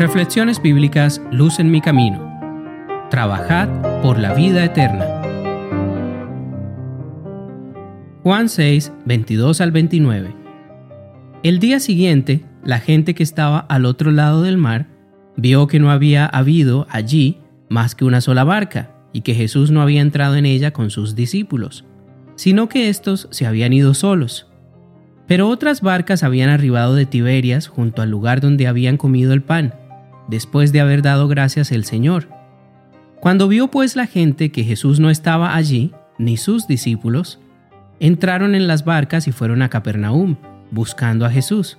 Reflexiones bíblicas Luz en mi camino. Trabajad por la vida eterna. Juan 6, 22 al 29. El día siguiente, la gente que estaba al otro lado del mar vio que no había habido allí más que una sola barca y que Jesús no había entrado en ella con sus discípulos, sino que éstos se habían ido solos. Pero otras barcas habían arribado de Tiberias junto al lugar donde habían comido el pan, después de haber dado gracias el Señor. Cuando vio pues la gente que Jesús no estaba allí, ni sus discípulos, entraron en las barcas y fueron a Capernaum, buscando a Jesús.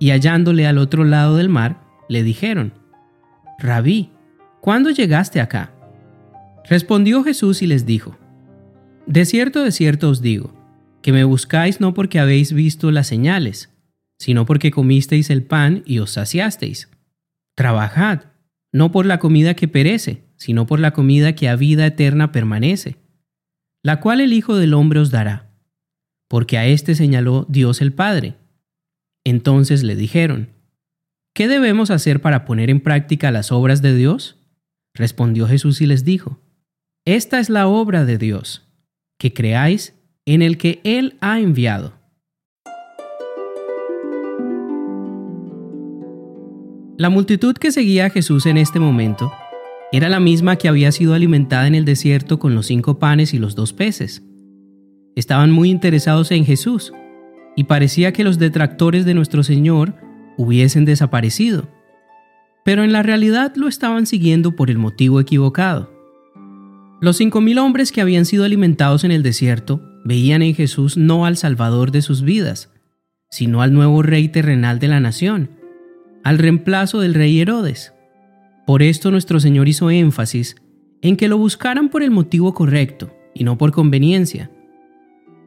Y hallándole al otro lado del mar, le dijeron, Rabí, ¿cuándo llegaste acá? Respondió Jesús y les dijo, De cierto, de cierto os digo, que me buscáis no porque habéis visto las señales, sino porque comisteis el pan y os saciasteis. Trabajad, no por la comida que perece, sino por la comida que a vida eterna permanece, la cual el Hijo del Hombre os dará, porque a éste señaló Dios el Padre. Entonces le dijeron, ¿qué debemos hacer para poner en práctica las obras de Dios? Respondió Jesús y les dijo, esta es la obra de Dios, que creáis en el que Él ha enviado. La multitud que seguía a Jesús en este momento era la misma que había sido alimentada en el desierto con los cinco panes y los dos peces. Estaban muy interesados en Jesús y parecía que los detractores de nuestro Señor hubiesen desaparecido, pero en la realidad lo estaban siguiendo por el motivo equivocado. Los cinco mil hombres que habían sido alimentados en el desierto veían en Jesús no al Salvador de sus vidas, sino al nuevo rey terrenal de la nación, al reemplazo del rey Herodes. Por esto nuestro Señor hizo énfasis en que lo buscaran por el motivo correcto y no por conveniencia.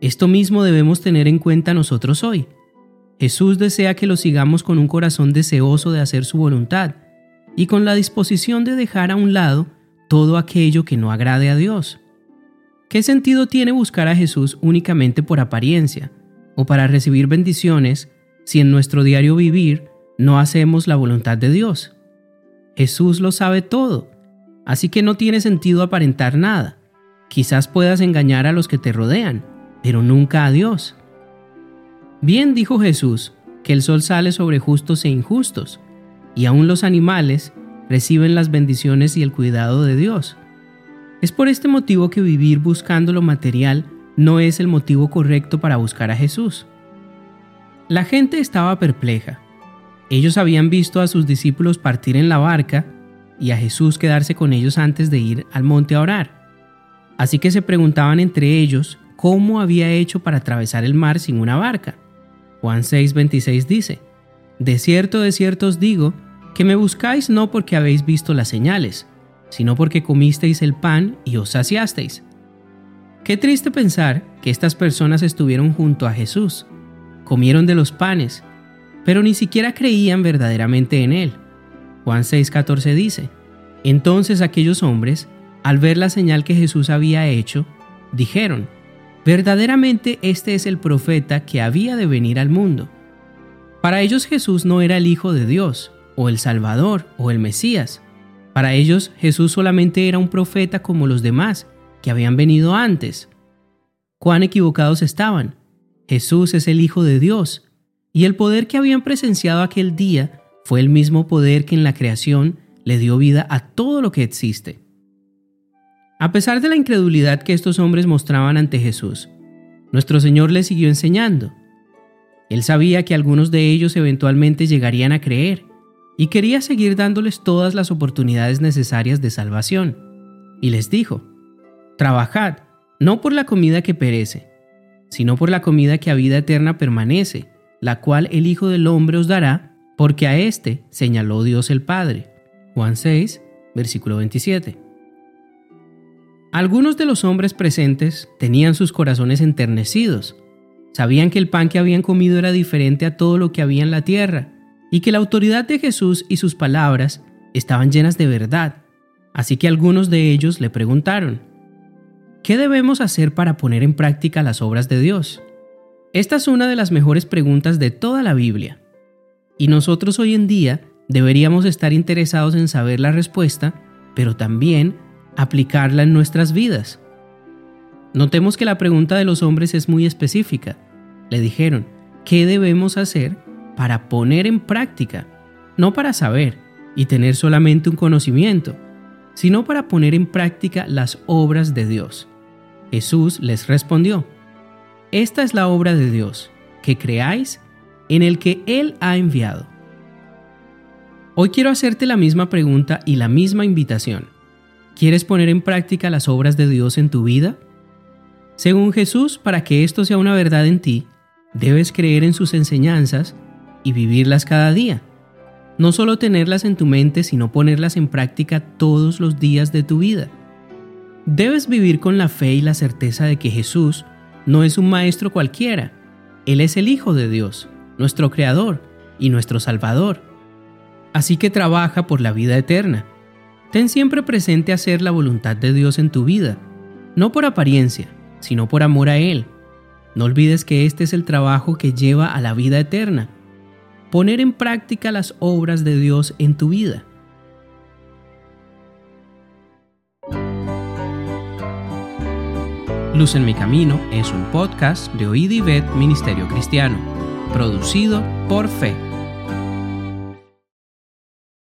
Esto mismo debemos tener en cuenta nosotros hoy. Jesús desea que lo sigamos con un corazón deseoso de hacer su voluntad y con la disposición de dejar a un lado todo aquello que no agrade a Dios. ¿Qué sentido tiene buscar a Jesús únicamente por apariencia o para recibir bendiciones si en nuestro diario vivir no hacemos la voluntad de Dios? Jesús lo sabe todo, así que no tiene sentido aparentar nada. Quizás puedas engañar a los que te rodean, pero nunca a Dios. Bien dijo Jesús que el sol sale sobre justos e injustos, y aún los animales reciben las bendiciones y el cuidado de Dios. Es por este motivo que vivir buscando lo material no es el motivo correcto para buscar a Jesús. La gente estaba perpleja. Ellos habían visto a sus discípulos partir en la barca y a Jesús quedarse con ellos antes de ir al monte a orar. Así que se preguntaban entre ellos cómo había hecho para atravesar el mar sin una barca. Juan 6:26 dice, De cierto, de cierto os digo, que me buscáis no porque habéis visto las señales, sino porque comisteis el pan y os saciasteis. Qué triste pensar que estas personas estuvieron junto a Jesús, comieron de los panes, pero ni siquiera creían verdaderamente en Él. Juan 6:14 dice, Entonces aquellos hombres, al ver la señal que Jesús había hecho, dijeron, Verdaderamente este es el profeta que había de venir al mundo. Para ellos Jesús no era el Hijo de Dios, o el Salvador o el Mesías. Para ellos Jesús solamente era un profeta como los demás que habían venido antes. Cuán equivocados estaban. Jesús es el Hijo de Dios, y el poder que habían presenciado aquel día fue el mismo poder que en la creación le dio vida a todo lo que existe. A pesar de la incredulidad que estos hombres mostraban ante Jesús, nuestro Señor les siguió enseñando. Él sabía que algunos de ellos eventualmente llegarían a creer, y quería seguir dándoles todas las oportunidades necesarias de salvación. Y les dijo, Trabajad, no por la comida que perece, sino por la comida que a vida eterna permanece, la cual el Hijo del Hombre os dará, porque a éste señaló Dios el Padre. Juan 6, versículo 27. Algunos de los hombres presentes tenían sus corazones enternecidos. Sabían que el pan que habían comido era diferente a todo lo que había en la tierra, y que la autoridad de Jesús y sus palabras estaban llenas de verdad. Así que algunos de ellos le preguntaron, ¿qué debemos hacer para poner en práctica las obras de Dios? Esta es una de las mejores preguntas de toda la Biblia. Y nosotros hoy en día deberíamos estar interesados en saber la respuesta, pero también aplicarla en nuestras vidas. Notemos que la pregunta de los hombres es muy específica. Le dijeron, ¿qué debemos hacer para poner en práctica? No para saber y tener solamente un conocimiento, sino para poner en práctica las obras de Dios. Jesús les respondió, Esta es la obra de Dios, que creáis en el que Él ha enviado. Hoy quiero hacerte la misma pregunta y la misma invitación. ¿Quieres poner en práctica las obras de Dios en tu vida? Según Jesús, para que esto sea una verdad en ti, debes creer en sus enseñanzas y vivirlas cada día. No solo tenerlas en tu mente, sino ponerlas en práctica todos los días de tu vida. Debes vivir con la fe y la certeza de que Jesús no es un maestro cualquiera. Él es el Hijo de Dios, nuestro Creador y nuestro Salvador. Así que trabaja por la vida eterna. Ten siempre presente hacer la voluntad de Dios en tu vida, no por apariencia, sino por amor a Él. No olvides que este es el trabajo que lleva a la vida eterna. Poner en práctica las obras de Dios en tu vida. Luz en mi camino es un podcast de Oíd y Ministerio Cristiano, producido por Fe